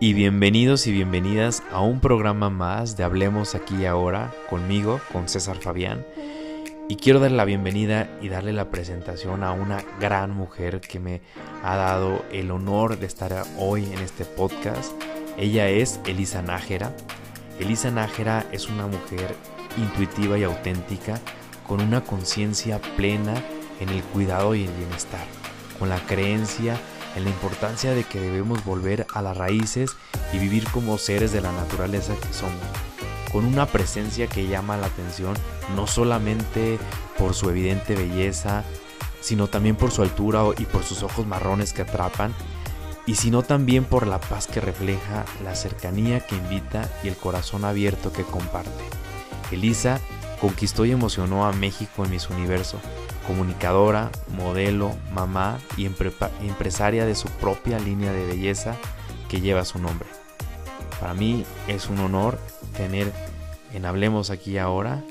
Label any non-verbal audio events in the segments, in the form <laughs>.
y bienvenidos y bienvenidas a un programa más de Hablemos aquí y ahora conmigo, con César Fabián. Y quiero dar la bienvenida y darle la presentación a una gran mujer que me ha dado el honor de estar hoy en este podcast. Ella es Elisa Nájera. Elisa Nájera es una mujer intuitiva y auténtica con una conciencia plena en el cuidado y el bienestar, con la creencia en la importancia de que debemos volver a las raíces y vivir como seres de la naturaleza que somos, con una presencia que llama la atención no solamente por su evidente belleza, sino también por su altura y por sus ojos marrones que atrapan, y sino también por la paz que refleja, la cercanía que invita y el corazón abierto que comparte. Elisa conquistó y emocionó a México en Miss Universo, comunicadora, modelo, mamá y empresaria de su propia línea de belleza que lleva su nombre. Para mí es un honor tener en Hablemos aquí ahora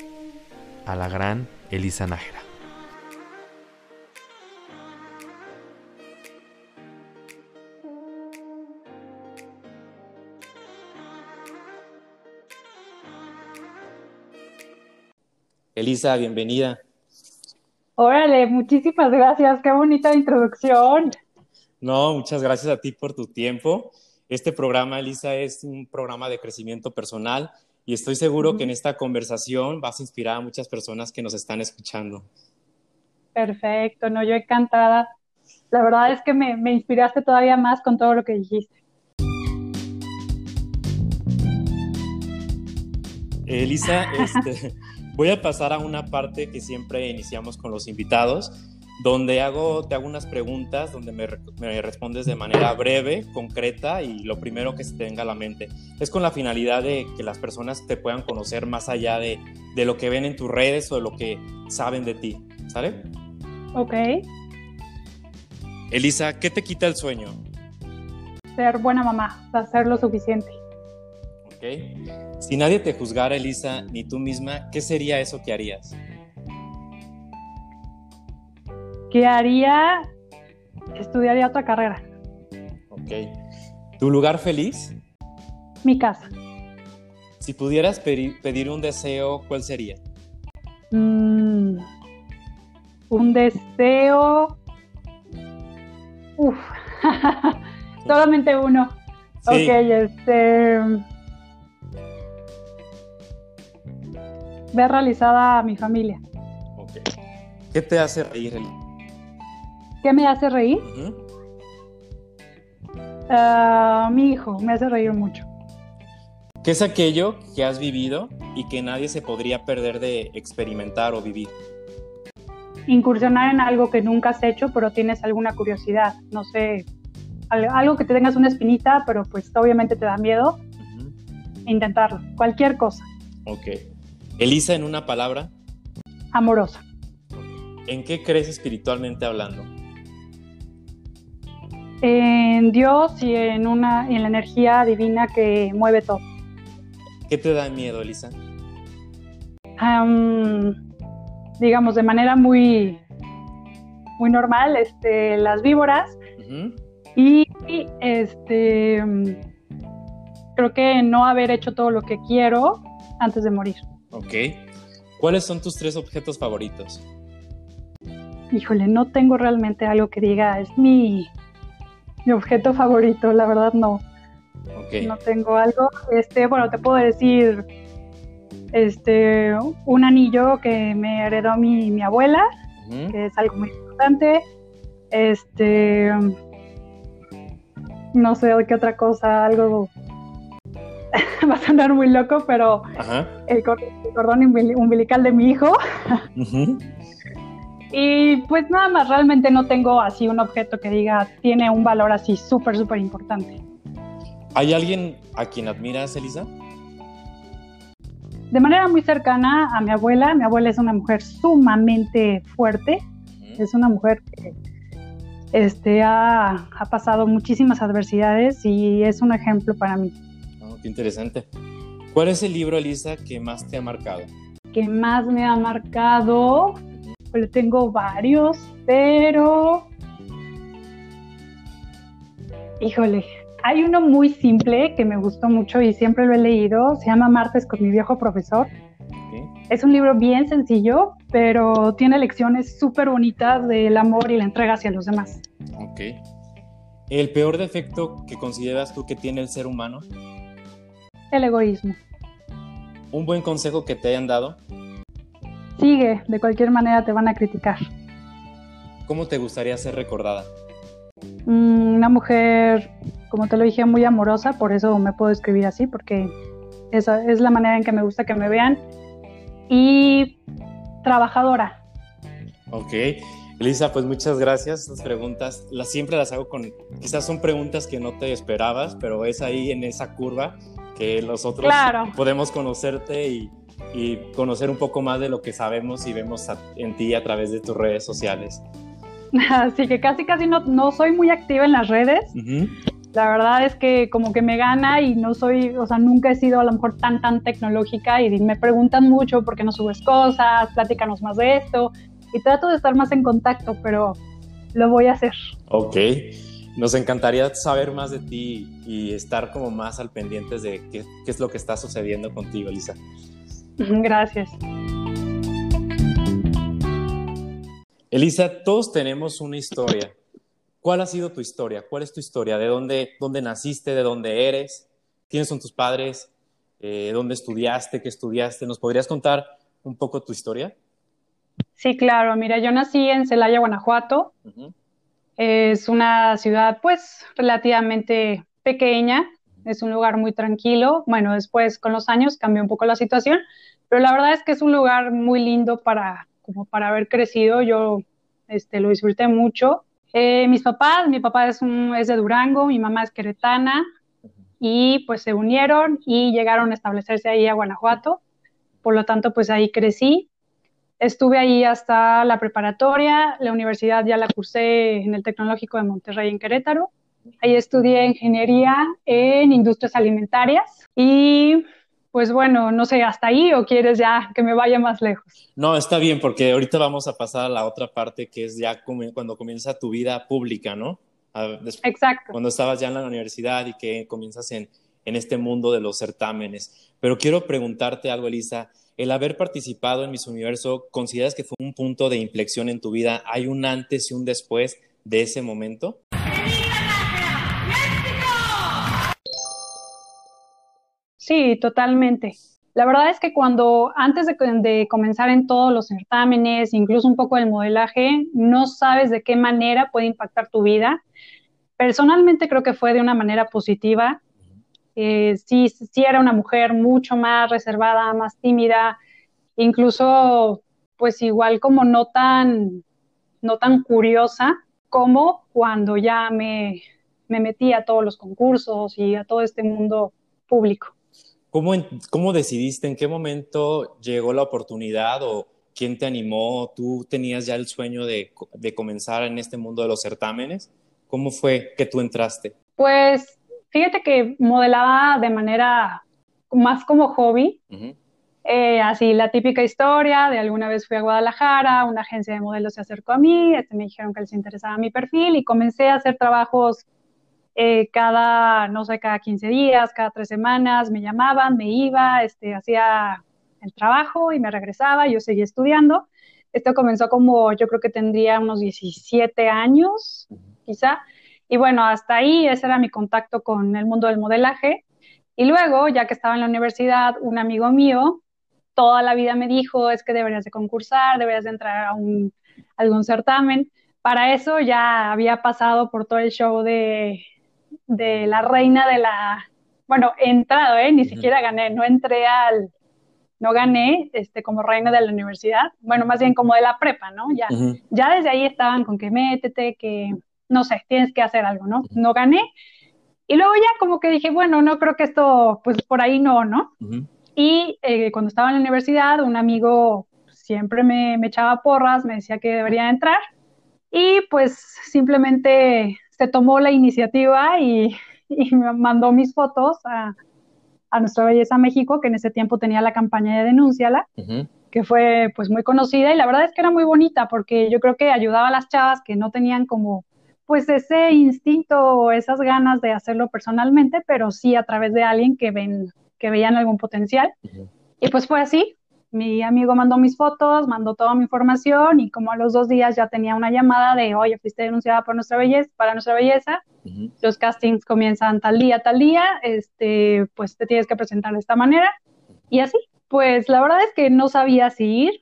a la gran Elisa Nájera. Elisa, bienvenida. Órale, muchísimas gracias, qué bonita introducción. No, muchas gracias a ti por tu tiempo. Este programa, Elisa, es un programa de crecimiento personal y estoy seguro que en esta conversación vas a inspirar a muchas personas que nos están escuchando. Perfecto, no, yo encantada. La verdad es que me, me inspiraste todavía más con todo lo que dijiste. Elisa, <laughs> este, Voy a pasar a una parte que siempre iniciamos con los invitados, donde hago, te hago unas preguntas, donde me, respondes de manera breve, concreta y lo primero que se te venga a la mente. Es con la finalidad de que las personas te puedan conocer más allá de, de lo que ven en tus redes o de lo que saben de ti. ¿Sale? Ok. Elisa, ¿qué te quita el sueño? Ser buena mamá, hacer lo suficiente. Ok. Si nadie te juzgara, Elisa, ni tú misma, ¿qué sería eso que harías? ¿Qué haría? Estudiaría otra carrera. Ok. ¿Tu lugar feliz? Mi casa. Si pudieras pedir, un deseo, ¿cuál sería? Mm, un deseo. Uf. <laughs> Solamente uno. Ok, este. Ver realizada a mi familia. ¿Qué te hace reír? ¿Qué me hace reír? Ah, mi hijo me hace reír mucho. ¿Qué es aquello que has vivido y que nadie se podría perder de experimentar o vivir? Incursionar en algo que nunca has hecho, pero tienes alguna curiosidad. No sé, algo que te tengas una espinita, pero pues obviamente te da miedo. Intentarlo, cualquier cosa. Ok. Elisa, en una palabra. Amorosa. ¿En qué crees espiritualmente hablando? En Dios y en una en la energía divina que mueve todo. ¿Qué te da miedo, Elisa? digamos de manera muy muy normal, este, las víboras y este creo que no haber hecho todo lo que quiero antes de morir. Ok. ¿Cuáles son tus tres objetos favoritos? Híjole, no tengo realmente algo que diga, es mi, mi objeto favorito, la verdad no. Okay. No tengo algo. Este, bueno, te puedo decir este un anillo que me heredó mi, mi abuela, que es algo muy importante. Este no sé qué otra cosa, algo <laughs> va a sonar muy loco, pero el, cordón umbilical de mi hijo. <laughs> Y pues nada más, realmente no tengo así un objeto que diga tiene un valor así súper, súper importante. ¿Hay alguien a quien admiras, Elisa? De manera muy cercana a mi abuela. Mi abuela es una mujer sumamente fuerte. Es una mujer que este, ha, ha pasado muchísimas adversidades y es un ejemplo para mí interesante. ¿Cuál es el libro, Elisa, que más te ha marcado? Que más me ha marcado, pues tengo varios, pero... Híjole, Hay uno muy simple que me gustó mucho y siempre lo he leído, se llama Martes con mi viejo profesor. Es un libro bien sencillo, pero tiene lecciones súper bonitas del amor y la entrega hacia los demás. Ok. ¿El peor defecto que consideras tú que tiene el ser humano? El egoísmo. ¿Un buen consejo que te hayan dado? Sigue, de cualquier manera te van a criticar. ¿Cómo te gustaría ser recordada? Mm, una mujer, como te lo dije, muy amorosa, por eso me puedo escribir así, porque esa es la manera en que me gusta que me vean. Y trabajadora. Ok. Elisa, pues muchas gracias. Estas preguntas las siempre las hago con, quizás son preguntas que no te esperabas, pero es ahí en esa curva que nosotros podemos conocerte y, y, conocer un poco más de lo que sabemos y vemos en ti a través de tus redes sociales. <laughs> Así que casi casi no, no soy muy activa en las redes. La verdad es que como que me gana y no soy, o sea, nunca he sido a lo mejor tan, tan tecnológica y me preguntan mucho por qué no subes cosas, platícanos más de esto y trato de estar más en contacto, pero lo voy a hacer. Ok, nos encantaría saber más de ti y estar como más al pendiente de qué, qué es lo que está sucediendo contigo, Elisa. <laughs> Gracias. Elisa, todos tenemos una historia. ¿Cuál ha sido tu historia? ¿Cuál es tu historia? ¿De dónde, dónde naciste? ¿De dónde eres? ¿Quiénes son tus padres? Eh, ¿Dónde estudiaste? ¿Qué estudiaste? ¿Nos podrías contar un poco tu historia? Sí, claro. Mira, yo nací en Celaya, Guanajuato. Es una ciudad, pues, relativamente pequeña. Es un lugar muy tranquilo. Bueno, después, con los años, cambió un poco la situación. Pero la verdad es que es un lugar muy lindo para, como para haber crecido. Yo este, lo disfruté mucho. Eh, mis papás, mi papá es, un, es de Durango, mi mamá es queretana. Y pues se unieron y llegaron a establecerse ahí a Guanajuato. Por lo tanto, pues ahí crecí. Estuve ahí hasta la preparatoria, la universidad ya la cursé en el Tecnológico de Monterrey en Querétaro. Ahí estudié ingeniería en industrias alimentarias y pues bueno, no sé, hasta ahí o quieres ya que me vaya más lejos. No, está bien porque ahorita vamos a pasar a la otra parte que es ya cuando comienza tu vida pública, ¿no? Exacto. Cuando estabas ya en la universidad y que comienzas en, en este mundo de los certámenes. Pero quiero preguntarte algo, Elisa el haber participado en Miss Universo, ¿consideras que fue un punto de inflexión en tu vida? ¿Hay un antes y un después de ese momento? Sí, totalmente. La verdad es que cuando antes de, comenzar en todos los certámenes, incluso un poco el modelaje, no sabes de qué manera puede impactar tu vida. Personalmente creo que fue de una manera positiva. Eh, sí, sí era una mujer mucho más reservada, más tímida, incluso pues igual como no tan, no tan curiosa como cuando ya me, me metí a todos los concursos y a todo este mundo público. ¿Cómo, ¿Cómo decidiste, en qué momento llegó la oportunidad o quién te animó? ¿Tú tenías ya el sueño de, de comenzar en este mundo de los certámenes? ¿Cómo fue que tú entraste? Pues Fíjate que modelaba de manera más como hobby. Eh, así la típica historia de alguna vez fui a Guadalajara, una agencia de modelos se acercó a mí, este, me dijeron que les interesaba mi perfil y comencé a hacer trabajos eh, cada, no sé, cada 15 días, cada tres semanas, me llamaban, me iba, este, hacía el trabajo y me regresaba, yo seguía estudiando. Esto comenzó como, yo creo que tendría unos 17 años, quizá, y bueno, hasta ahí ese era mi contacto con el mundo del modelaje. Y luego, ya que estaba en la universidad, un amigo mío toda la vida me dijo, es que deberías de concursar, deberías de entrar a, un, algún certamen. Para eso ya había pasado por todo el show de, de la reina de la, bueno, he entrado, ¿eh? ni siquiera gané, no entré al, no gané este, como reina de la universidad, bueno, más bien como de la prepa, ¿no? Ya, ya desde ahí estaban con que métete, que no sé, tienes que hacer algo, ¿no? No gané. Y luego ya como que dije, bueno, no creo que esto, pues por ahí no, ¿no? Y eh, cuando estaba en la universidad, un amigo siempre me, echaba porras, me decía que debería entrar. Y pues simplemente se tomó la iniciativa y, <laughs> me mandó mis fotos a, Nuestra Belleza México, que en ese tiempo tenía la campaña de Denúnciala, que fue pues muy conocida y la verdad es que era muy bonita porque yo creo que ayudaba a las chavas que no tenían como pues ese instinto o esas ganas de hacerlo personalmente, pero sí a través de alguien que ven, que veían algún potencial. Y pues fue así. Mi amigo mandó mis fotos, mandó toda mi información y como a los dos días ya tenía una llamada de, oye, fuiste denunciada por nuestra belleza, para nuestra belleza. Los castings comienzan tal día, tal día, este, pues te tienes que presentar de esta manera. Y así, pues la verdad es que no sabía si ir.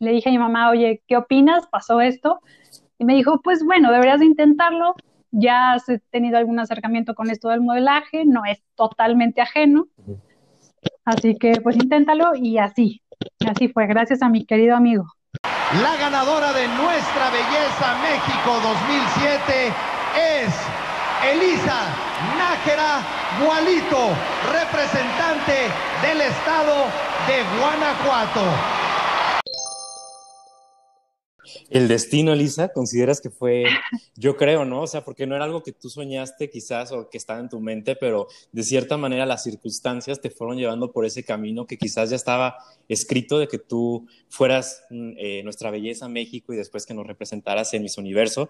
Le dije a mi mamá, oye, ¿qué opinas? Pasó esto. Y me dijo, pues bueno, deberías de intentarlo. Ya has tenido algún acercamiento con esto del modelaje, no es totalmente ajeno. Así que pues inténtalo y así, así fue, gracias a mi querido amigo. La ganadora de Nuestra Belleza México 2007 es Elisa Nájera Gualito, representante del estado de Guanajuato. El destino, Elisa, ¿consideras que fue, yo creo, ¿no? O sea, porque no era algo que tú soñaste quizás o que estaba en tu mente, pero de cierta manera las circunstancias te fueron llevando por ese camino que quizás ya estaba escrito de que tú fueras mm, eh, nuestra belleza México y después que nos representaras en Miss Universo,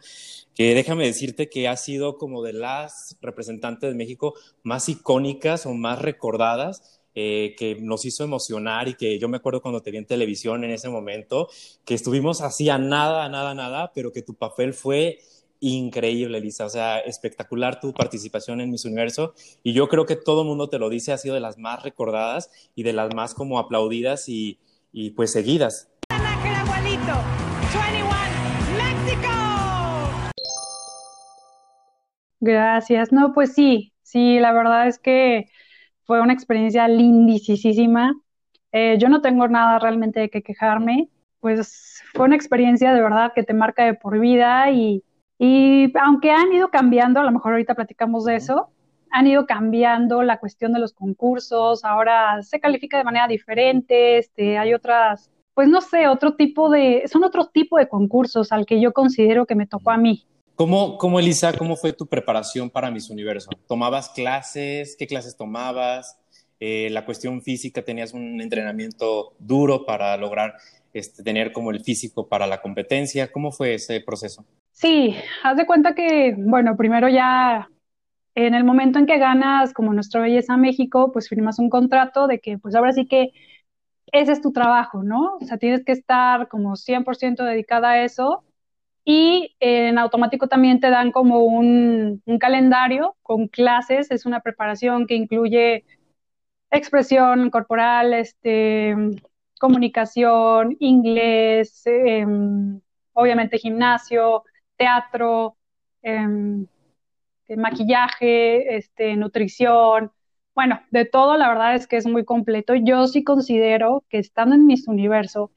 que déjame decirte que has sido como de las representantes de México más icónicas o más recordadas eh, que nos hizo emocionar y que yo me acuerdo cuando te vi en televisión en ese momento, que estuvimos así a nada, a nada, a nada, pero que tu papel fue increíble, Lisa. O sea, espectacular tu participación en Miss Universo. Y yo creo que todo el mundo te lo dice, ha sido de las más recordadas y de las más como aplaudidas y, y pues seguidas. Gracias. No, pues sí, sí, la verdad es que fue una experiencia lindísima. Eh, yo no tengo nada realmente de que quejarme, pues fue una experiencia de verdad que te marca de por vida y, y aunque han ido cambiando, a lo mejor ahorita platicamos de eso, han ido cambiando la cuestión de los concursos, ahora se califica de manera diferente, este, hay otras, pues no sé, otro tipo de, son otro tipo de concursos al que yo considero que me tocó a mí. ¿Cómo, ¿Cómo, Elisa, cómo fue tu preparación para Miss Universo? ¿Tomabas clases? ¿Qué clases tomabas? Eh, la cuestión física, ¿tenías un entrenamiento duro para lograr este, tener como el físico para la competencia? ¿Cómo fue ese proceso? Sí, haz de cuenta que, bueno, primero ya en el momento en que ganas como Nuestra Belleza México, pues firmas un contrato de que pues ahora sí que ese es tu trabajo, ¿no? O sea, tienes que estar como 100% dedicada a eso y en automático también te dan como un, calendario con clases, es una preparación que incluye expresión corporal, este, comunicación, inglés, em, obviamente gimnasio, teatro, em, maquillaje, este, nutrición, bueno, de todo la verdad es que es muy completo. Yo sí considero que estando en mis universo,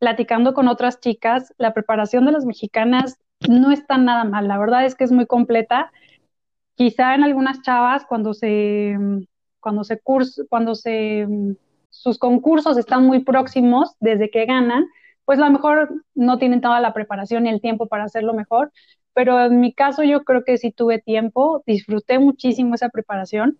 platicando con otras chicas, la preparación de las mexicanas no está nada mal, la verdad es que es muy completa. Quizá en algunas chavas cuando se cuando se cuando se sus concursos están muy próximos desde que ganan, pues a lo mejor no tienen toda la preparación y el tiempo para hacerlo mejor, pero en mi caso yo creo que sí tuve tiempo, disfruté muchísimo esa preparación.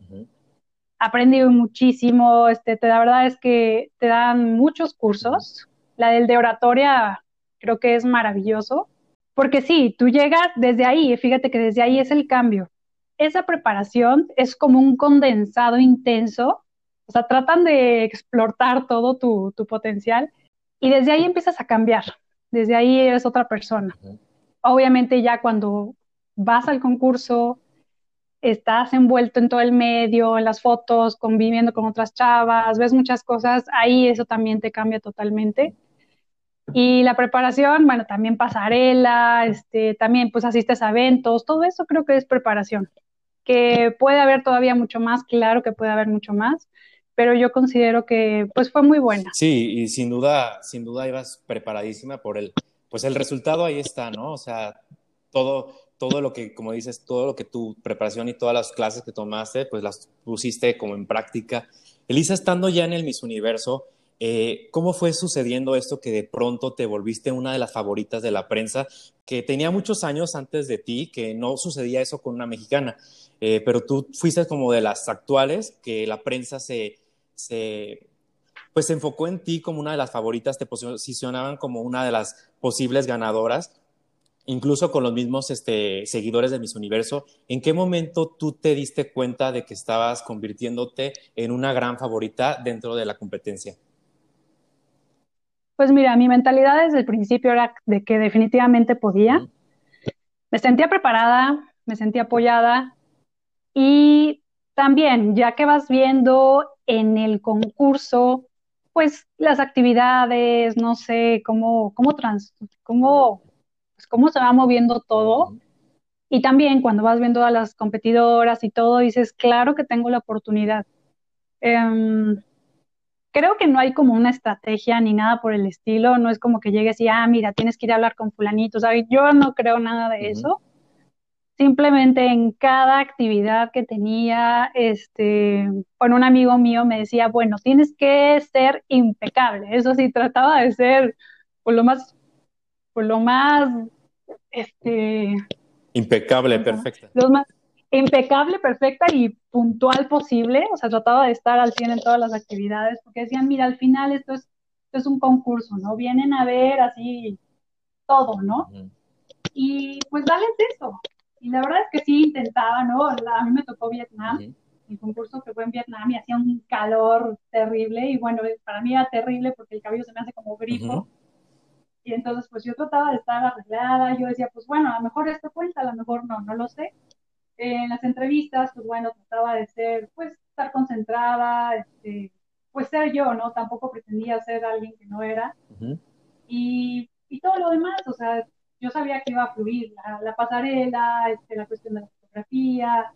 Aprendí muchísimo, este, la verdad es que te dan muchos cursos, la del de oratoria creo que es maravilloso, porque sí, tú llegas desde ahí, fíjate que desde ahí es el cambio. Esa preparación es como un condensado intenso, o sea, tratan de explotar todo tu, potencial y desde ahí empiezas a cambiar, desde ahí eres otra persona. Obviamente ya cuando vas al concurso, estás envuelto en todo el medio, en las fotos, conviviendo con otras chavas, ves muchas cosas, ahí eso también te cambia totalmente. Y la preparación, bueno, también pasarela, este, también pues asistes a eventos, todo eso creo que es preparación. Que puede haber todavía mucho más, claro que puede haber mucho más, pero yo considero que pues fue muy buena. Sí, y sin duda, sin duda ibas preparadísima por el, pues el resultado ahí está, ¿no? O sea, todo, todo lo que, como dices, todo lo que tu preparación y todas las clases que tomaste, pues las pusiste como en práctica. Elisa, estando ya en el Miss Universo, eh, ¿Cómo fue sucediendo esto que de pronto te volviste una de las favoritas de la prensa, que tenía muchos años antes de ti, que no sucedía eso con una mexicana, eh, pero tú fuiste como de las actuales, que la prensa se, pues se enfocó en ti como una de las favoritas, te posicionaban como una de las posibles ganadoras. incluso con los mismos este, seguidores de Miss Universo, ¿en qué momento tú te diste cuenta de que estabas convirtiéndote en una gran favorita dentro de la competencia? Pues mira, mi mentalidad desde el principio era de que definitivamente podía. Me sentía preparada, me sentía apoyada y también, ya que vas viendo en el concurso, pues las actividades, no sé, cómo, cómo, trans, cómo pues, cómo se va moviendo todo. Y también cuando vas viendo a las competidoras y todo, dices, claro que tengo la oportunidad. Em, creo que no hay como una estrategia ni nada por el estilo, no es como que llegues y, ah, mira, tienes que ir a hablar con fulanito, yo no creo nada de eso. Simplemente en cada actividad que tenía, este, con un amigo mío me decía, bueno, tienes que ser impecable. Eso sí, trataba de ser por lo más pues lo más, este... Impecable, perfecta. Lo más impecable, perfecta y puntual posible, o sea, trataba de estar al 100 en todas las actividades, porque decían, mira, al final esto es, esto es un concurso, ¿no? Vienen a ver así todo, ¿no? Y pues dale eso. Y la verdad es que sí intentaba, ¿no? A mí me tocó Vietnam, el concurso que fue en Vietnam y hacía un calor terrible, y bueno, para mí era terrible porque el cabello se me hace como grifo. Y entonces, pues yo trataba de estar arreglada, yo decía, pues bueno, a lo mejor esto cuenta, a lo mejor no, no lo sé. En las entrevistas, pues bueno, trataba de ser, pues, estar concentrada, este, pues ser yo, ¿no? Tampoco pretendía ser alguien que no era. y, y, todo lo demás, o sea, yo sabía que iba a fluir, la, pasarela, este, la cuestión de la fotografía,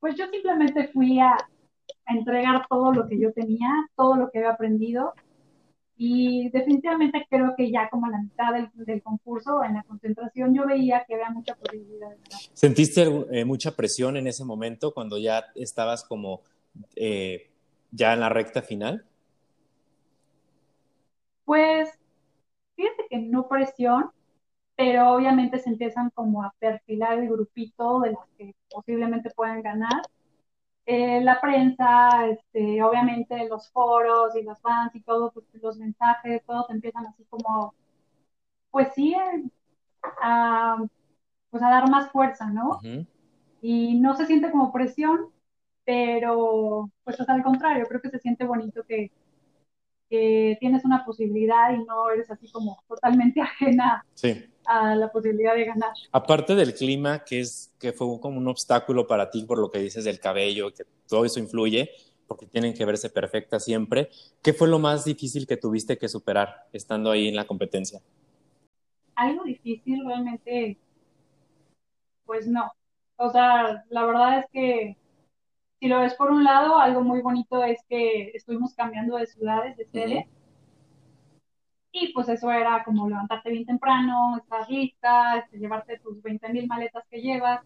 pues yo simplemente fui a, a entregar todo lo que yo tenía, todo lo que había aprendido y definitivamente creo que ya como a la mitad del, concurso, en la concentración, yo veía que había mucha posibilidad de ganar. ¿Sentiste eh, mucha presión en ese momento cuando ya estabas como eh, ya en la recta final? Pues fíjate que no presión, pero obviamente se empiezan como a perfilar el grupito de las que posiblemente puedan ganar. Eh, la prensa, este, obviamente los foros y las fans y todo, pues, los mensajes, todos empiezan así como, pues sí, a, pues a dar más fuerza, ¿no? Y no se siente como presión, pero pues es al contrario, creo que se siente bonito que, que tienes una posibilidad y no eres así como totalmente <laughs> ajena sí a la posibilidad de ganar. Aparte del clima, que, es, que fue como un obstáculo para ti por lo que dices del cabello, que todo eso influye, porque tienen que verse perfecta siempre, ¿qué fue lo más difícil que tuviste que superar estando ahí en la competencia? Algo difícil realmente, pues no. O sea, la verdad es que si lo ves por un lado, algo muy bonito es que estuvimos cambiando de ciudades, de sede. Y pues eso era como levantarte bien temprano, estar lista, este, llevarte tus 20 mil maletas que llevas.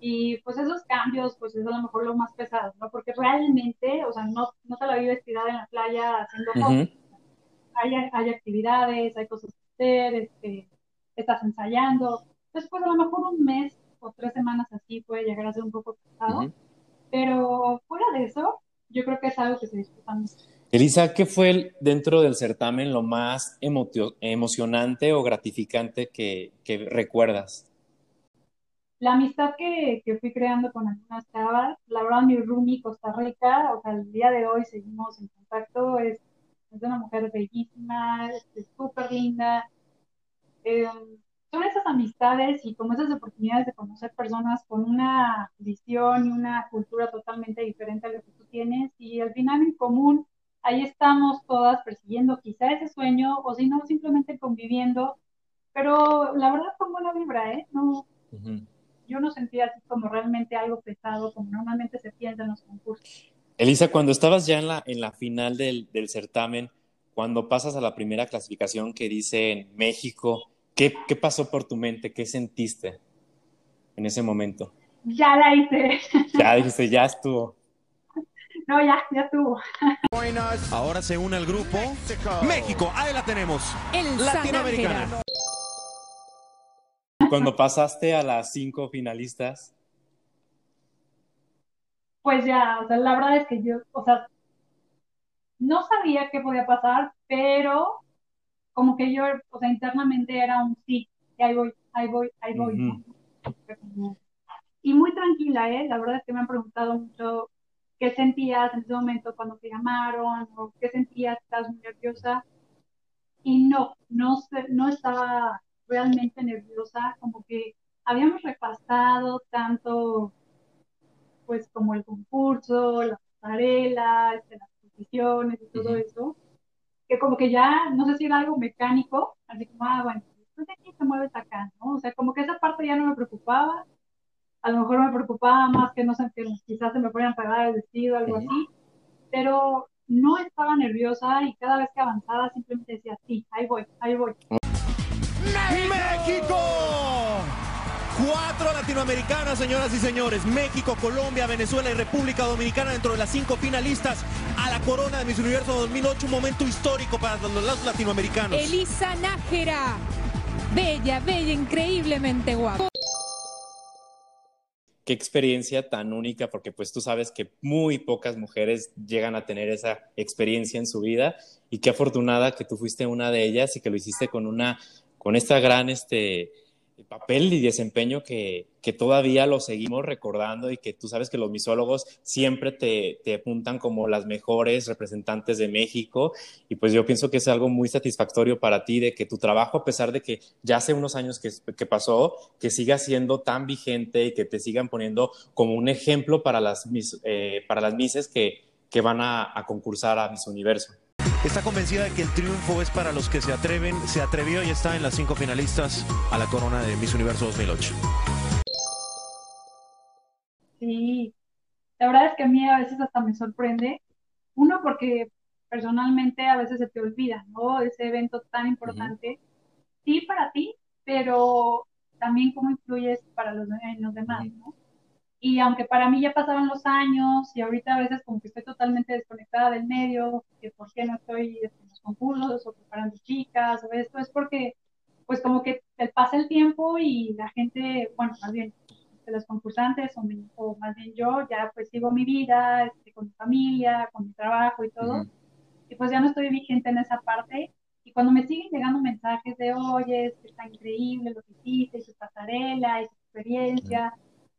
Y pues esos cambios, pues es a lo mejor lo más pesado, ¿no? Porque realmente, o sea, no, no te la vives tirada en la playa haciendo cosas. hay, hay, actividades, hay cosas que hacer, este, estás ensayando. Entonces, pues a lo mejor un mes o tres semanas así puede llegar a ser un poco pesado. Pero fuera de eso, yo creo que es algo que se disfruta mucho. Elisa, ¿qué fue dentro del certamen lo más emocionante o gratificante que, recuerdas? La amistad que, fui creando con algunas chavas, la verdad mi Rumi Costa Rica, o sea, el día de hoy seguimos en contacto, es, una mujer bellísima, súper linda. Eh, son esas amistades y como esas oportunidades de conocer personas con una visión y una cultura totalmente diferente a lo que tú tienes y al final en común ahí estamos todas persiguiendo quizá ese sueño o si no, simplemente conviviendo. Pero la verdad fue buena vibra, ¿eh? No, Yo no sentía así como realmente algo pesado, como normalmente se piensa en los concursos. Elisa, cuando estabas ya en la, en la final del, del certamen, cuando pasas a la primera clasificación que dice en México, ¿qué, ¿qué pasó por tu mente? ¿Qué sentiste en ese momento? Ya la hice. Ya dijiste, ya estuvo. No, ya, ya estuvo. Ahora se une al grupo México. Ahí la tenemos. El Latinoamericana. Cuando pasaste a las cinco finalistas. Pues ya, o sea, la verdad es que yo, o sea, no sabía qué podía pasar, pero como que yo, o sea, internamente era un sí. y ahí voy, ahí voy, ahí voy. Y muy tranquila, ¿eh? La verdad es que me han preguntado mucho qué sentías en ese momento cuando te llamaron, o qué sentías, estás muy nerviosa. Y no, no, no estaba realmente nerviosa, como que habíamos repasado tanto, pues como el concurso, la pasarela, este, las posiciones y todo eso, que como que ya, no sé si era algo mecánico, así como, ah, bueno, pues aquí te mueves acá, ¿no? O sea, como que esa parte ya no me preocupaba, a lo mejor me preocupaba más que no sé, que quizás se me fueran a pagar el vestido, algo así, pero no estaba nerviosa y cada vez que avanzaba simplemente decía, sí, ahí voy, ahí voy. ¡México! Cuatro latinoamericanas, señoras y señores. México, Colombia, Venezuela y República Dominicana dentro de las cinco finalistas a la corona de Miss Universo 2008. Un momento histórico para los latinoamericanos. Elisa Nájera. Bella, bella, increíblemente guapa. Qué experiencia tan única, porque pues tú sabes que muy pocas mujeres llegan a tener esa experiencia en su vida y qué afortunada que tú fuiste una de ellas y que lo hiciste con una, con esta gran, este, papel y desempeño que, que, todavía lo seguimos recordando y que tú sabes que los misólogos siempre te, te, apuntan como las mejores representantes de México y pues yo pienso que es algo muy satisfactorio para ti de que tu trabajo, a pesar de que ya hace unos años que, que pasó, que siga siendo tan vigente y que te sigan poniendo como un ejemplo para las, eh, para las mises que, que van a, a concursar a Miss Universo. Está convencida de que el triunfo es para los que se atreven, se atrevió y está en las cinco finalistas a la corona de Miss Universo 2008. Sí, la verdad es que a mí a veces hasta me sorprende. Uno, porque personalmente a veces se te olvida, ¿no? Ese evento tan importante. Sí, para ti, pero también cómo influyes para los, en los demás, ¿no? Y aunque para mí ya pasaron los años y ahorita a veces como que estoy totalmente desconectada del medio, que por qué no estoy en los concursos o preparando chicas o esto, es porque pues como que te pasa el tiempo y la gente, bueno, más bien de los concursantes o, o, más bien yo ya pues sigo mi vida este, con mi familia, con mi trabajo y todo, y pues ya no estoy vigente en esa parte. Y cuando me siguen llegando mensajes de, oye, que está increíble lo que hiciste, y su pasarela, y su experiencia,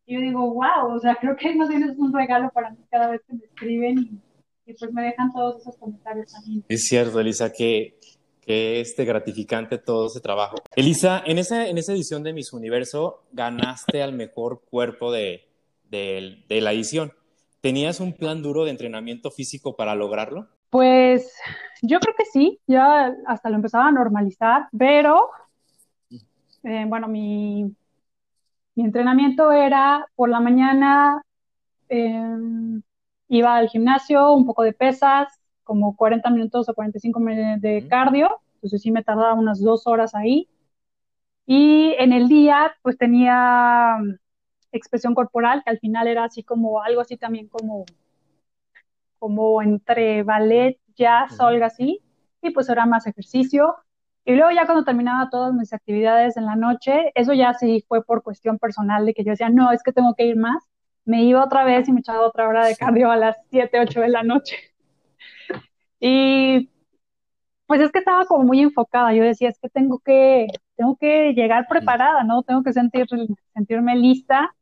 y yo digo, wow, o sea, creo que <laughs> no tienes un regalo para mí cada vez que me escriben y, pues me dejan todos esos comentarios también. Es cierto, Elisa, que, que este gratificante todo ese trabajo. Elisa, en esa, en esa edición de Miss Universo ganaste al mejor cuerpo de, de, de la edición. ¿Tenías un plan duro de entrenamiento físico para lograrlo? Pues yo creo que sí, ya hasta lo empezaba a normalizar, pero eh, bueno, mi, mi entrenamiento era por la mañana, em, iba al gimnasio, un poco de pesas, como 40 minutos o 45 minutos de cardio, entonces sí me tardaba unas dos horas ahí. Y en el día, pues tenía mm, expresión corporal, que al final era así como algo así también como, como entre ballet, jazz o algo así, y pues era más ejercicio. Y luego ya cuando terminaba todas mis actividades en la noche, eso ya sí fue por cuestión personal de que yo decía, no, es que tengo que ir más. Me iba otra vez y me echaba otra hora de cardio a las 7, 8 de la noche. <laughs> Y pues es que estaba como muy enfocada. Yo decía, es que tengo que, tengo que llegar preparada, ¿no? Tengo que sentir, sentirme lista.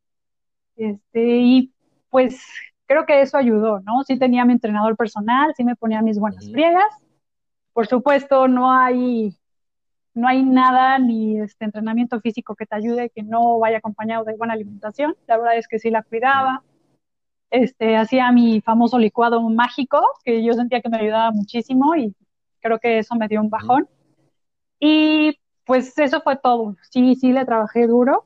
Este, y pues creo que eso ayudó, ¿no? Sí tenía mi entrenador personal, sí me ponía mis buenas friegas. Por supuesto, no hay no hay nada ni este entrenamiento físico que te ayude que no vaya acompañado de buena alimentación. La verdad es que sí la cuidaba. Este, hacía mi famoso licuado mágico, que yo sentía que me ayudaba muchísimo y creo que eso me dio un bajón. Y pues eso fue todo. Sí, sí le trabajé duro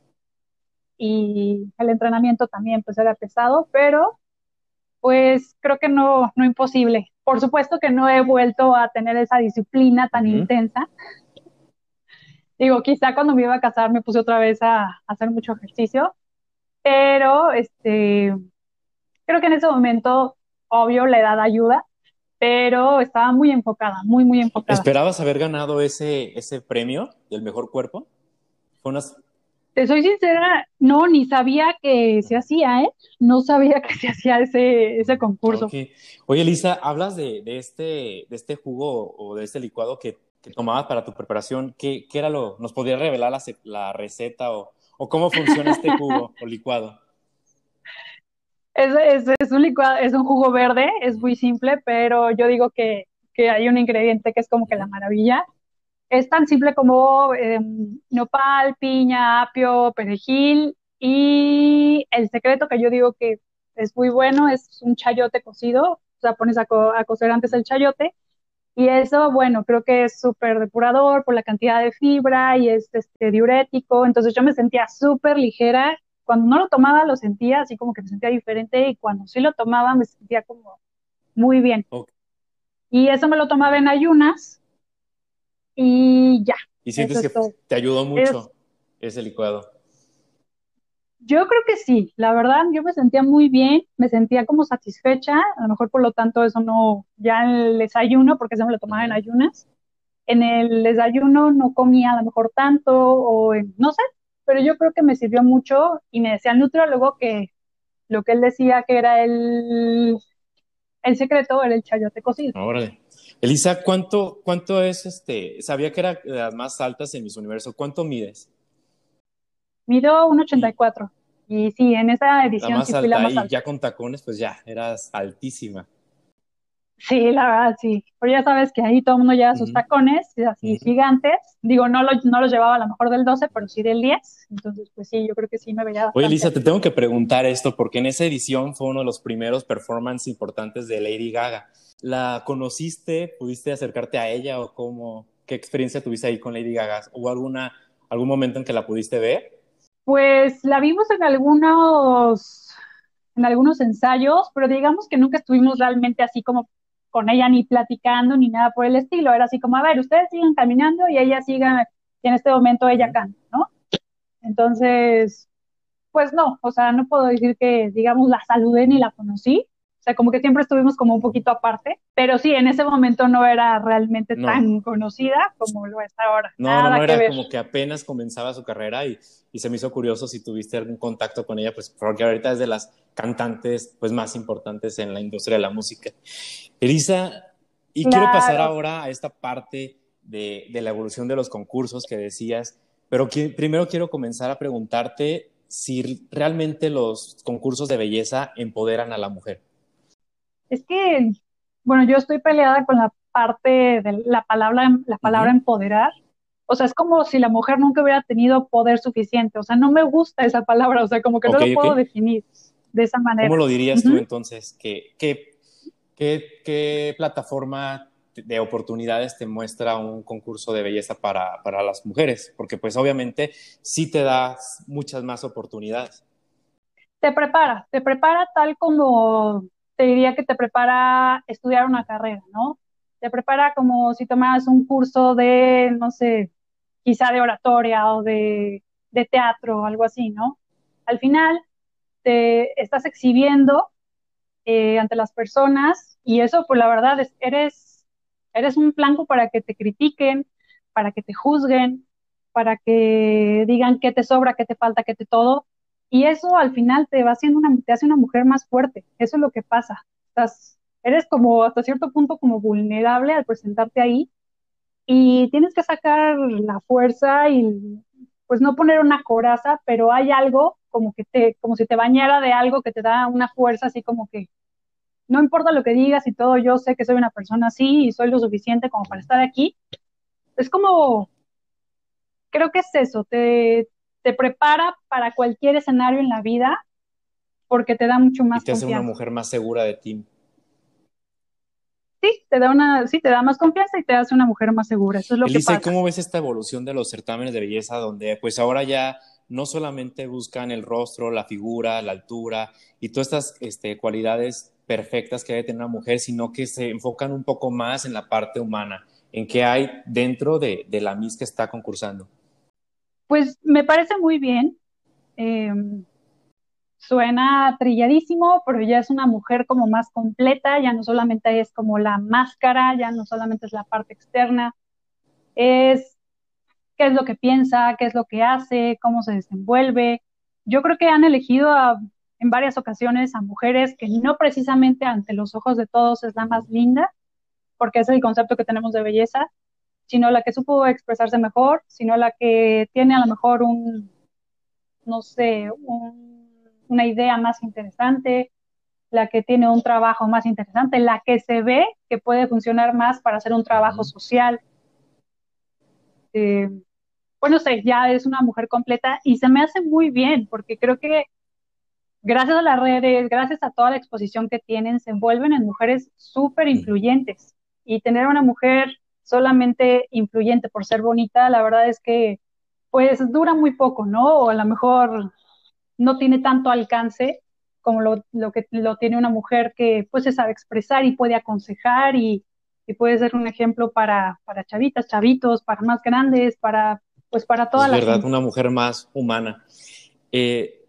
y el entrenamiento también pues era pesado, pero pues creo que no, no imposible. Por supuesto que no he vuelto a tener esa disciplina tan intensa, Digo, quizá cuando me iba a casar me puse otra vez a, hacer mucho ejercicio, pero este, creo que en ese momento, obvio, la edad ayuda, pero estaba muy enfocada, muy, muy enfocada. ¿Esperabas haber ganado ese, ese premio del mejor cuerpo? Fue unas... Te soy sincera, no, ni sabía que se hacía, ¿eh? No sabía que se hacía ese, ese concurso. Oye, Lisa, hablas de, de, este, de este jugo o de este licuado que que tomabas para tu preparación, ¿qué, qué era lo, nos podrías revelar la, la receta o, o, cómo funciona este jugo o licuado? Es, es, es, un licuado, es un jugo verde, es muy simple, pero yo digo que, que hay un ingrediente que es como que la maravilla. Es tan simple como eh, nopal, piña, apio, perejil y el secreto que yo digo que es muy bueno es un chayote cocido, o sea, pones a, co a cocer antes el chayote y eso, bueno, creo que es súper depurador por la cantidad de fibra y es este, diurético. Entonces yo me sentía súper ligera. Cuando no lo tomaba lo sentía así como que me sentía diferente y cuando sí lo tomaba me sentía como muy bien. Y eso me lo tomaba en ayunas y ya. ¿Y sientes que te ayudó mucho ese licuado? Yo creo que sí, la verdad, yo me sentía muy bien, me sentía como satisfecha, a lo mejor por lo tanto eso no, ya en el desayuno, porque se me lo tomaba en ayunas, en el desayuno no comía a lo mejor tanto, o no sé, pero yo creo que me sirvió mucho y me decía el nutriólogo que lo que él decía que era el, el secreto era el chayote cocido. Órale. Elisa, ¿cuánto, ¿cuánto es este? Sabía que era de las más altas en mis universo. ¿Cuánto mides? Mido 1,84. Y sí, en esa edición la sí fui la más alta. Y ya con tacones, pues ya, eras altísima. Sí, la verdad, sí. Pero ya sabes que ahí todo el mundo lleva sus tacones, así gigantes. Digo, no, lo, no los llevaba a lo mejor del 12, pero sí del 10. Entonces, pues sí, yo creo que sí me veía Oye, Lisa, te tengo que preguntar esto, porque en esa edición fue uno de los primeros performances importantes de Lady Gaga. ¿La conociste? ¿Pudiste acercarte a ella o cómo? ¿Qué experiencia tuviste ahí con Lady Gaga? ¿Hubo alguna, algún momento en que la pudiste ver? Pues la vimos en algunos, en algunos ensayos, pero digamos que nunca estuvimos realmente así como con ella ni platicando ni nada por el estilo. Era así como, a ver, ustedes sigan caminando y ella siga, y en este momento ella canta, ¿no? Entonces, pues no, o sea, no puedo decir que, digamos, la saludé ni la conocí, o sea, como que siempre estuvimos como un poquito aparte, pero sí, en ese momento no era realmente tan conocida como lo es ahora. No, no, era como que apenas comenzaba su carrera y, y, se me hizo curioso si tuviste algún contacto con ella, pues porque ahorita es de las cantantes pues más importantes en la industria de la música. Elisa, y quiero pasar ahora a esta parte de, de, la evolución de los concursos que decías, pero primero quiero comenzar a preguntarte si realmente los concursos de belleza empoderan a la mujer es que, bueno, yo estoy peleada con la parte de la palabra, la palabra empoderar. O sea, es como si la mujer nunca hubiera tenido poder suficiente. O sea, no me gusta esa palabra. O sea, como que no lo puedo definir de esa manera. ¿Cómo lo dirías tú entonces? ¿Qué, qué, qué, plataforma de oportunidades te muestra un concurso de belleza para, para, las mujeres? Porque pues obviamente sí te da muchas más oportunidades. Te prepara, te prepara tal como te diría que te prepara estudiar una carrera, ¿no? Te prepara como si tomaras un curso de, no sé, quizá de oratoria o de, teatro o algo así, ¿no? Al final te estás exhibiendo eh, ante las personas y eso, pues la verdad, es, eres, eres un blanco para que te critiquen, para que te juzguen, para que digan qué te sobra, qué te falta, qué te todo, y eso al final te va haciendo una, te hace una mujer más fuerte. Eso es lo que pasa. Estás, eres como hasta cierto punto como vulnerable al presentarte ahí y tienes que sacar la fuerza y pues no poner una coraza, pero hay algo como que te, como si te bañara de algo que te da una fuerza así como que no importa lo que digas y todo, yo sé que soy una persona así y soy lo suficiente como para estar aquí. Es como, creo que es eso, te, te prepara para cualquier escenario en la vida porque te da mucho más y te hace una mujer más segura de ti. Sí, te da una, sí, te da más confianza y te hace una mujer más segura. Eso es lo que pasa. ¿cómo ves esta evolución de los certámenes de belleza donde pues ahora ya no solamente buscan el rostro, la figura, la altura y todas estas este, cualidades perfectas que debe tener una mujer, sino que se enfocan un poco más en la parte humana, en qué hay dentro de, de la Miss que está concursando? Pues me parece muy bien. Em, suena trilladísimo, pero ya es una mujer como más completa, ya no solamente es como la máscara, ya no solamente es la parte externa, es qué es lo que piensa, qué es lo que hace, cómo se desenvuelve. Yo creo que han elegido en varias ocasiones a mujeres que no precisamente ante los ojos de todos es la más linda, porque es el concepto que tenemos de belleza, sino la que supo expresarse mejor, sino la que tiene a lo mejor un, no sé, una idea más interesante, la que tiene un trabajo más interesante, la que se ve que puede funcionar más para hacer un trabajo social. Eh, bueno, sé, ya es una mujer completa y se me hace muy bien porque creo que gracias a las redes, gracias a toda la exposición que tienen, se envuelven en mujeres súper influyentes. Y tener una mujer solamente influyente por ser bonita, la verdad es que pues dura muy poco, ¿no? O a lo mejor no tiene tanto alcance como lo, que lo tiene una mujer que pues se sabe expresar y puede aconsejar y, puede ser un ejemplo para, para chavitas, chavitos, para más grandes, para pues para toda es la verdad, una mujer más humana. Eh,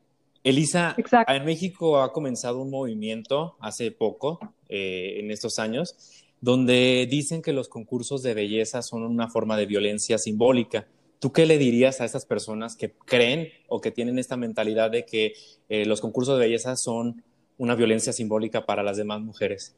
Elisa, en México ha comenzado un movimiento hace poco, eh, en estos años, donde dicen que los concursos de belleza son una forma de violencia simbólica. ¿Tú qué le dirías a esas personas que creen o que tienen esta mentalidad de que eh, los concursos de belleza son una violencia simbólica para las demás mujeres?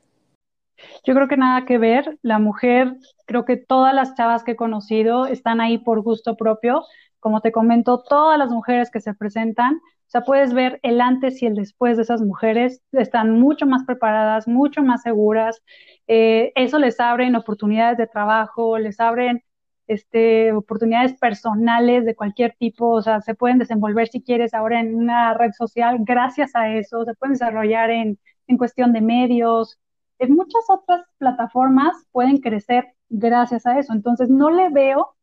Yo creo que nada que ver. La mujer, creo que todas las chavas que he conocido están ahí por gusto propio. Como te comento, todas las mujeres que se presentan sea, puedes ver el antes y el después de esas mujeres, están mucho más preparadas, mucho más seguras, eh, eso les abren oportunidades de trabajo, les abren este, oportunidades personales de cualquier tipo, o sea, se pueden desenvolver si quieres ahora en una red social gracias a eso, se pueden desarrollar en, en cuestión de medios, en muchas otras plataformas pueden crecer gracias a eso, entonces no le veo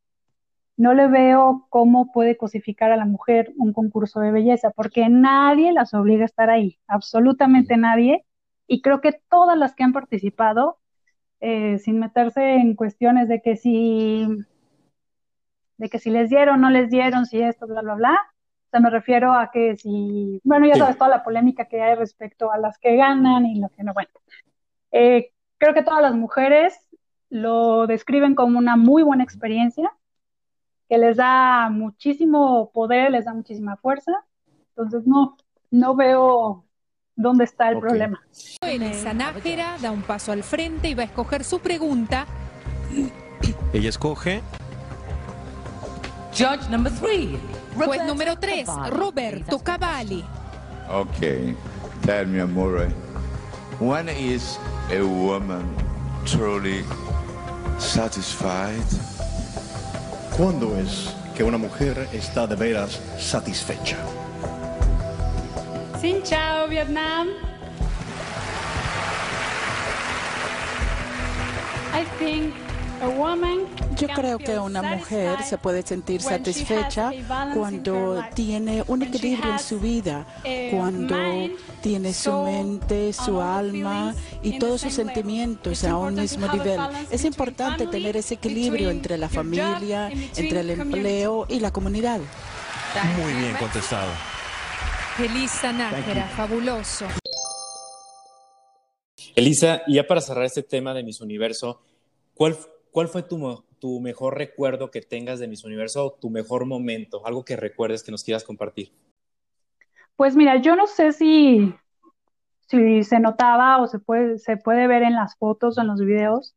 no le veo cómo puede cosificar a la mujer un concurso de belleza, porque nadie las obliga a estar ahí, absolutamente nadie. Y creo que todas las que han participado, eh, sin meterse en cuestiones de que si, de que si les dieron, no les dieron, si esto, bla, bla, bla. O sea, me refiero a que si, bueno, ya sabes toda la polémica que hay respecto a las que ganan y lo que no, bueno. Eh, creo que todas las mujeres lo describen como una muy buena experiencia que les da muchísimo poder, les da muchísima fuerza. Entonces, no, no veo dónde está el problema. Elisa Nájera da un paso al frente y va a escoger su pregunta. <clears throat> Ella escoge. Judge number three. Juez número 3, Roberto Cavalli. Ok, tell me, amore, when is a woman truly satisfied? ¿Cuándo es que una mujer está de veras satisfecha? Sin chao, Vietnam. I think yo creo que una mujer se puede sentir satisfecha cuando tiene un equilibrio en su vida, cuando tiene su mente, su alma y todos sus sentimientos a un mismo nivel. Es importante tener ese equilibrio entre la familia, entre el empleo y la comunidad. Muy bien contestado. Elisa Nájera, fabuloso. Elisa, ya para cerrar este tema de Miss Universo, ¿cuál ¿Cuál fue tu, tu mejor recuerdo que tengas de Miss Universo tu mejor momento? Algo que recuerdes que nos quieras compartir. Pues mira, yo no sé si, si se notaba o se puede, se puede ver en las fotos o en los videos.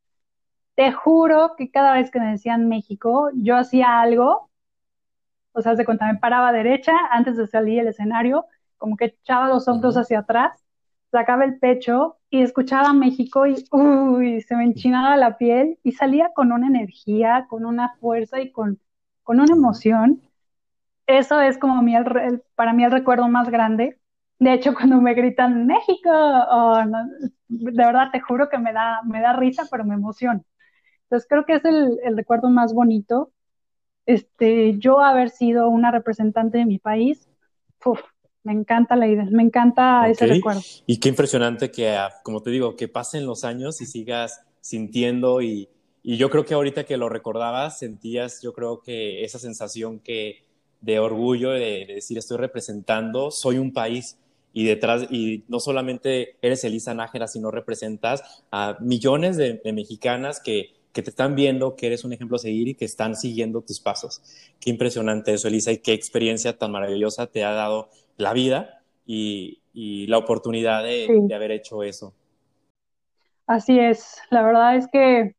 Te juro que cada vez que me decían México, yo hacía algo, o sea, de cuenta, me paraba derecha antes de salir el escenario, como que echaba los hombros hacia atrás sacaba el pecho y escuchaba México y uy, se me enchinaba la piel y salía con una energía, con una fuerza y con, con una emoción. Eso es como mi, para mí el recuerdo más grande. De hecho, cuando me gritan México, oh, de verdad te juro que me da, me da risa, pero me emociona. Entonces creo que es el, el recuerdo más bonito. Este, yo haber sido una representante de mi país, me encanta la idea, me encanta ese recuerdo. Y qué impresionante que, ah, como te digo, que pasen los años y sigas sintiendo y, y yo creo que ahorita que lo recordabas, sentías, yo creo que esa sensación que de orgullo, de, decir estoy representando, soy un país y detrás, y no solamente eres Elisa Nájera, sino representas a millones de, de mexicanas que, que te están viendo, que eres un ejemplo a seguir y que están siguiendo tus pasos. Qué impresionante eso, Elisa, y qué experiencia tan maravillosa te ha dado la vida y, la oportunidad de, haber hecho eso. Así es, la verdad es que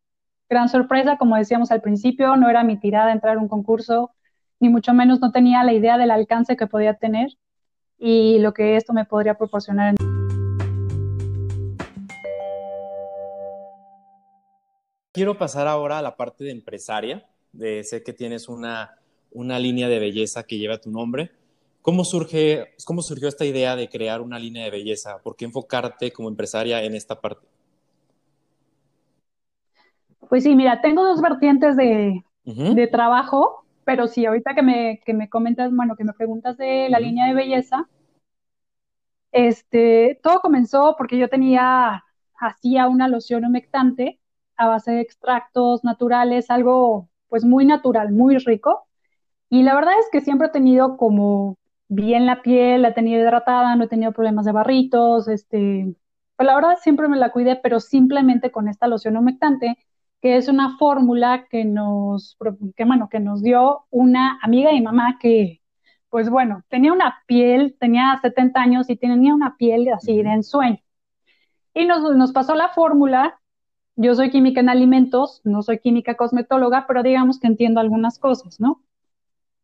gran sorpresa, como decíamos al principio, no era mi tirada entrar a un concurso, ni mucho menos no tenía la idea del alcance que podía tener y lo que esto me podría proporcionar. Quiero pasar ahora a la parte de empresaria. De, sé que tienes una, una línea de belleza que lleva tu nombre. ¿Cómo, surge, ¿Cómo surgió esta idea de crear una línea de belleza? ¿Por qué enfocarte como empresaria en esta parte? Pues sí, mira, tengo dos vertientes de, de trabajo, pero sí, ahorita que me, que me comentas, bueno, que me preguntas de la línea de belleza, este, todo comenzó porque yo tenía, hacía una loción humectante a base de extractos naturales, algo pues muy natural, muy rico. Y la verdad es que siempre he tenido como bien la piel, la he tenido hidratada, no he tenido problemas de barritos, este, pues la verdad siempre me la cuidé, pero simplemente con esta loción humectante, que es una fórmula que nos, que, bueno, que nos dio una amiga y mamá que, pues bueno, tenía una piel, tenía 70 años y tenía una piel así de ensueño. Y nos, nos pasó la fórmula yo soy química en alimentos, no soy química cosmetóloga, pero digamos que entiendo algunas cosas, ¿no?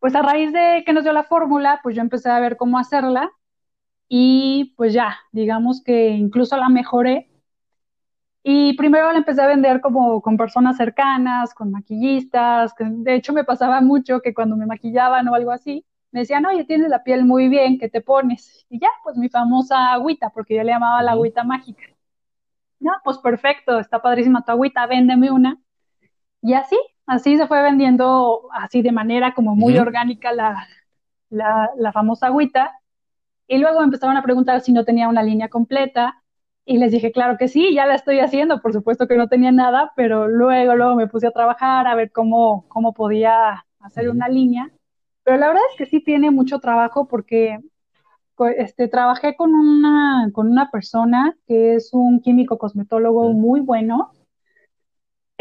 Pues a raíz de que nos dio la fórmula, pues yo empecé a ver cómo hacerla y pues ya, digamos que incluso la mejoré. Y primero la empecé a vender como con personas cercanas, con maquillistas, que de hecho me pasaba mucho que cuando me maquillaban o algo así, me decían, oye, tienes la piel muy bien, ¿qué te pones? Y ya, pues mi famosa agüita, porque yo le llamaba la agüita mágica. No, pues perfecto, está padrísima tu agüita, véndeme una. Y así, así se fue vendiendo, así de manera como muy orgánica la, la, famosa agüita. Y luego empezaron a preguntar si no tenía una línea completa. Y les dije, claro que sí, ya la estoy haciendo. Por supuesto que no tenía nada, pero luego, luego me puse a trabajar a ver cómo, cómo podía hacer una línea. Pero la verdad es que sí tiene mucho trabajo porque este, trabajé con una, con una persona que es un químico cosmetólogo muy bueno.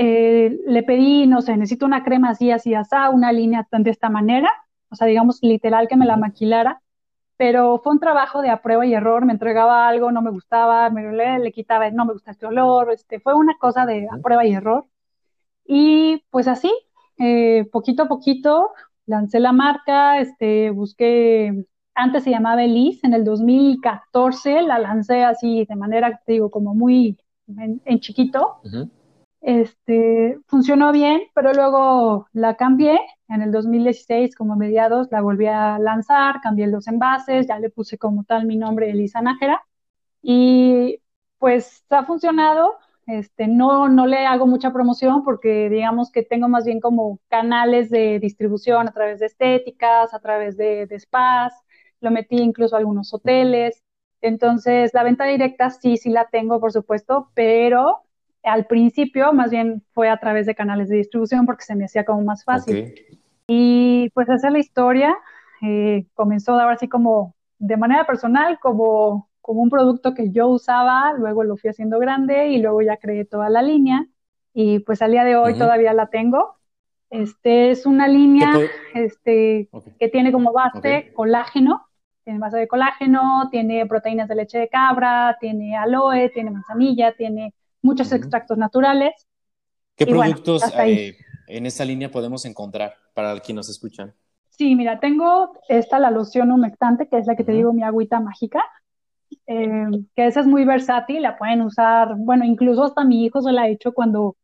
Eh, le pedí, no sé, necesito una crema así, así, así, una línea de esta manera, o sea, digamos literal que me la maquilara, pero fue un trabajo de a prueba y error, me entregaba algo, no me gustaba, me le, le quitaba, no me gusta este olor, este, fue una cosa de a prueba y error. Y pues así, eh, poquito a poquito, lancé la marca, este, busqué antes se llamaba Elise, en el 2014 la lancé así de manera, digo, como muy en, chiquito. Este, funcionó bien, pero luego la cambié. En el 2016, como mediados, la volví a lanzar, cambié los envases, ya le puse como tal mi nombre, Elisa Nájera. Y pues ha funcionado. Este, no, no le hago mucha promoción porque digamos que tengo más bien como canales de distribución a través de estéticas, a través de, de spas, lo metí incluso a algunos hoteles. Entonces, la venta directa sí, sí la tengo, por supuesto, pero al principio más bien fue a través de canales de distribución porque se me hacía como más fácil. Y pues esa es la historia. Eh, comenzó ahora sí como de manera personal, como, como un producto que yo usaba, luego lo fui haciendo grande y luego ya creé toda la línea. Y pues al día de hoy todavía la tengo. Este es una línea este, que tiene como base colágeno tiene base de colágeno, tiene proteínas de leche de cabra, tiene aloe, tiene manzanilla, tiene muchos extractos naturales. ¿Qué productos eh, en esta línea podemos encontrar para quienes nos escuchan? Sí, mira, tengo esta, la loción humectante, que es la que te digo, mi agüita mágica, eh, que esa es muy versátil, la pueden usar, bueno, incluso hasta mi hijo se la ha hecho cuando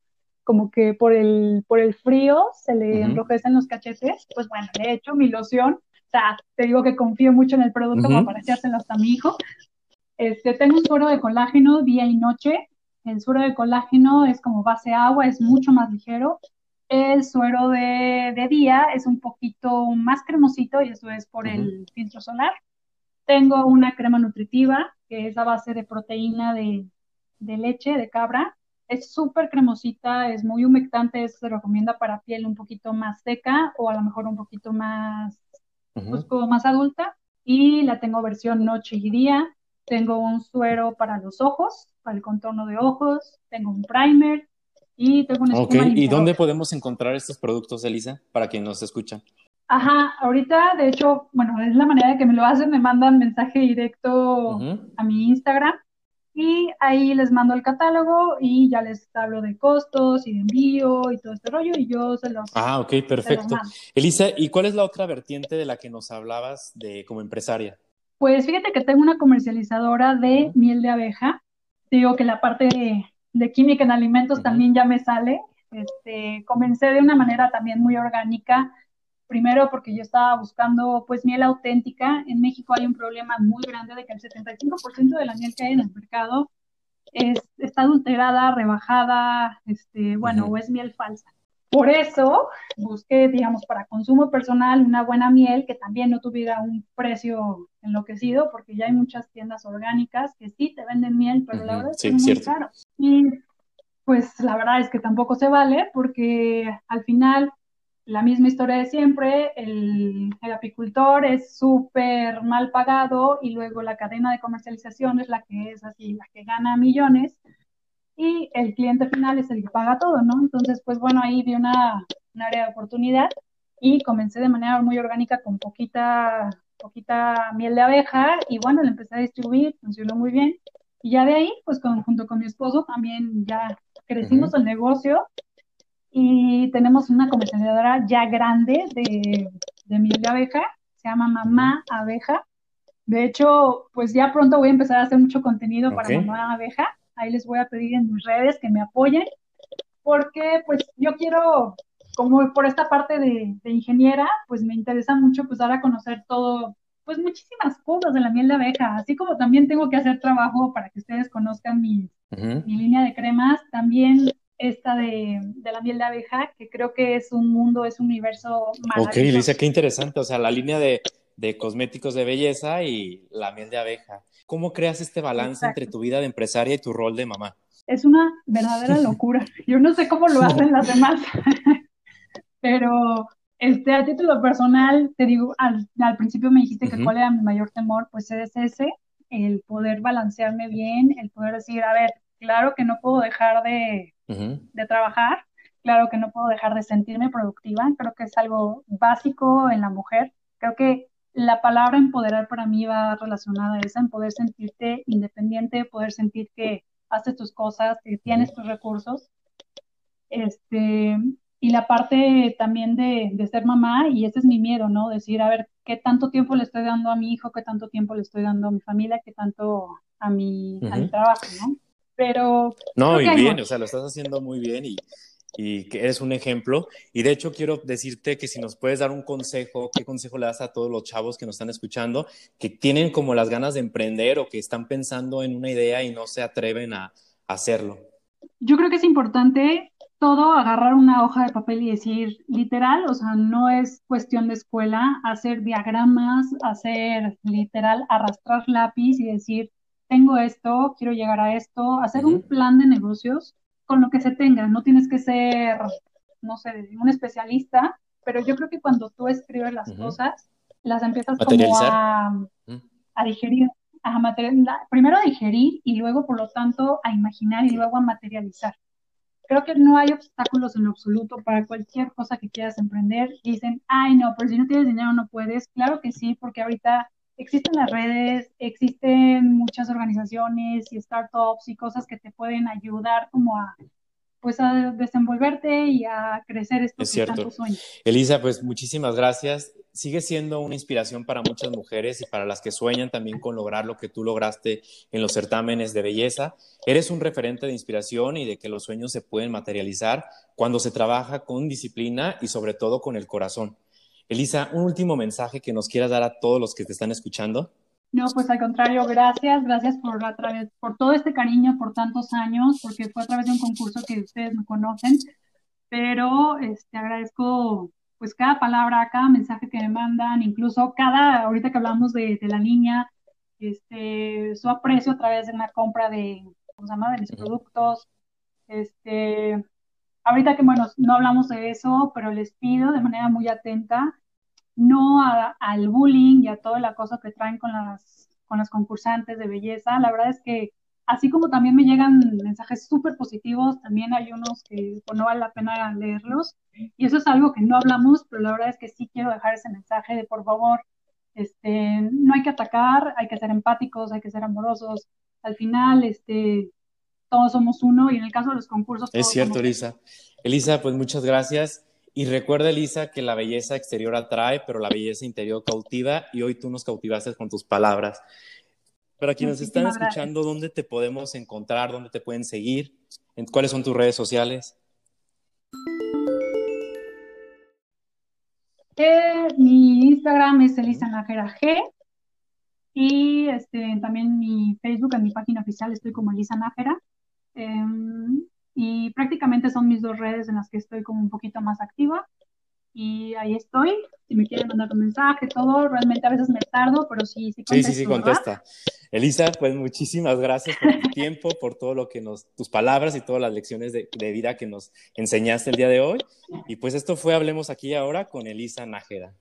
como que por el, por el frío se le enrojecen los cachetes, pues bueno, le he hecho mi loción o sea, te digo que confío mucho en el producto para parecérselo hasta mi hijo. Este, tengo un suero de colágeno día y noche. El suero de colágeno es como base agua, es mucho más ligero. El suero de, día es un poquito más cremosito y eso es por el filtro solar. Tengo una crema nutritiva que es a base de proteína de, de leche de cabra. Es súper cremosita, es muy humectante, se recomienda para piel un poquito más seca o a lo mejor un poquito más pues como más adulta y la tengo versión noche y día. Tengo un suero para los ojos, para el contorno de ojos, tengo un primer y tengo una espuma ¿Y dónde podemos encontrar estos productos, Elisa, para quien nos escucha? Ajá, ahorita, de hecho, bueno, es la manera de que me lo hacen, me mandan mensaje directo a mi Instagram y ahí les mando el catálogo y ya les hablo de costos y de envío y todo este rollo y yo se los Ah, ok, perfecto. Elisa, ¿y cuál es la otra vertiente de la que nos hablabas de como empresaria? Pues fíjate que tengo una comercializadora de miel de abeja. Digo que la parte de, química en alimentos también ya me sale. Este, comencé de una manera también muy orgánica Primero porque yo estaba buscando pues miel auténtica. En México hay un problema muy grande de que el 75% de la miel que hay en el mercado es, está adulterada, rebajada, este, bueno, o es miel falsa. Por eso busqué, digamos, para consumo personal una buena miel que también no tuviera un precio enloquecido, porque ya hay muchas tiendas orgánicas que sí te venden miel, pero la verdad es que es muy caro. Y pues la verdad es que tampoco se vale, porque al final la misma historia de siempre, el, apicultor es súper mal pagado y luego la cadena de comercialización es la que es así, la que gana millones y el cliente final es el que paga todo, ¿no? Entonces, pues bueno, ahí vi una, área de oportunidad y comencé de manera muy orgánica con poquita, poquita miel de abeja y bueno, la empecé a distribuir, funcionó muy bien. Y ya de ahí, pues junto con mi esposo también ya crecimos el negocio y tenemos una comercializadora ya grande de, de miel de abeja, se llama Mamá Abeja. De hecho, pues ya pronto voy a empezar a hacer mucho contenido para Mamá Abeja. Ahí les voy a pedir en mis redes que me apoyen, porque pues yo quiero, como por esta parte de, ingeniera, pues me interesa mucho pues dar a conocer todo, pues muchísimas cosas de la miel de abeja, así como también tengo que hacer trabajo para que ustedes conozcan mi, mi línea de cremas, también esta de, la miel de abeja, que creo que es un mundo, es un universo maravilloso. Ok, Lisa, qué interesante. O sea, la línea de, cosméticos de belleza y la miel de abeja. ¿Cómo creas este balance entre tu vida de empresaria y tu rol de mamá? Es una verdadera <laughs> locura. Yo no sé cómo lo hacen las demás, <laughs> pero este, a título personal, te digo, al, principio me dijiste que cuál era mi mayor temor, pues es ese, el poder balancearme bien, el poder decir, a ver, claro que no puedo dejar de, de trabajar. Claro que no puedo dejar de sentirme productiva, creo que es algo básico en la mujer. Creo que la palabra empoderar para mí va relacionada a esa, en poder sentirte independiente, poder sentir que haces tus cosas, que tienes tus recursos. Este, y la parte también de, de, ser mamá, y ese es mi miedo, ¿no? Decir, a ver, ¿qué tanto tiempo le estoy dando a mi hijo? ¿Qué tanto tiempo le estoy dando a mi familia? ¿Qué tanto a mi, a mi trabajo, ¿no? pero... No, y bien, o sea, lo estás haciendo muy bien y, y que eres un ejemplo. Y de hecho quiero decirte que si nos puedes dar un consejo, ¿qué consejo le das a todos los chavos que nos están escuchando, que tienen como las ganas de emprender o que están pensando en una idea y no se atreven a, hacerlo? Yo creo que es importante todo agarrar una hoja de papel y decir literal, o sea, no es cuestión de escuela, hacer diagramas, hacer literal, arrastrar lápiz y decir, tengo esto, quiero llegar a esto, hacer un plan de negocios con lo que se tenga. No tienes que ser, no sé, un especialista, pero yo creo que cuando tú escribes las cosas, las empiezas como a, a digerir, a materializar, primero a digerir y luego, por lo tanto, a imaginar y luego a materializar. Creo que no hay obstáculos en lo absoluto para cualquier cosa que quieras emprender. Dicen, ay, no, pero si no tienes dinero no puedes. Claro que sí, porque ahorita existen las redes, existen muchas organizaciones y startups y cosas que te pueden ayudar como a pues a desenvolverte y a crecer estos sueños. Elisa, pues muchísimas gracias. Sigue siendo una inspiración para muchas mujeres y para las que sueñan también con lograr lo que tú lograste en los certámenes de belleza. Eres un referente de inspiración y de que los sueños se pueden materializar cuando se trabaja con disciplina y sobre todo con el corazón. Elisa, un último mensaje que nos quieras dar a todos los que te están escuchando. No, pues al contrario, gracias, gracias por, a través, por todo este cariño por tantos años, porque fue a través de un concurso que ustedes me conocen, pero este, agradezco pues cada palabra, cada mensaje que me mandan, incluso cada, ahorita que hablamos de, la línea, este, su aprecio a través de una compra de, ¿cómo se llama?, de mis productos, este, Ahorita que, bueno, no hablamos de eso, pero les pido de manera muy atenta no al bullying y a todo el acoso que traen con las, con las concursantes de belleza. La verdad es que así como también me llegan mensajes súper positivos, también hay unos que pues, no vale la pena leerlos. Y eso es algo que no hablamos, pero la verdad es que sí quiero dejar ese mensaje de por favor, este, no hay que atacar, hay que ser empáticos, hay que ser amorosos, al final, este, todos somos uno y en el caso de los concursos... Es cierto, Elisa. Elisa, pues muchas gracias. Y recuerda, Elisa, que la belleza exterior atrae, pero la belleza interior cautiva y hoy tú nos cautivaste con tus palabras. Para quienes están escuchando, ¿dónde te podemos encontrar? ¿Dónde te pueden seguir? ¿Cuáles son tus redes sociales? Eh, mi Instagram es Elisa Nájera G. Y este, también mi Facebook, en mi página oficial, estoy como Elisa Nájera. Em, y prácticamente son mis dos redes en las que estoy como un poquito más activa. Y ahí estoy. Si me quieren mandar un mensaje, todo, realmente a veces me tardo, pero sí, sí contesto. Sí, sí, sí, contesta. Elisa, pues muchísimas gracias por tu tiempo, por todo lo que nos, tus palabras y todas las lecciones de, de, vida que nos enseñaste el día de hoy. Y pues esto fue Hablemos aquí ahora con Elisa Nájera.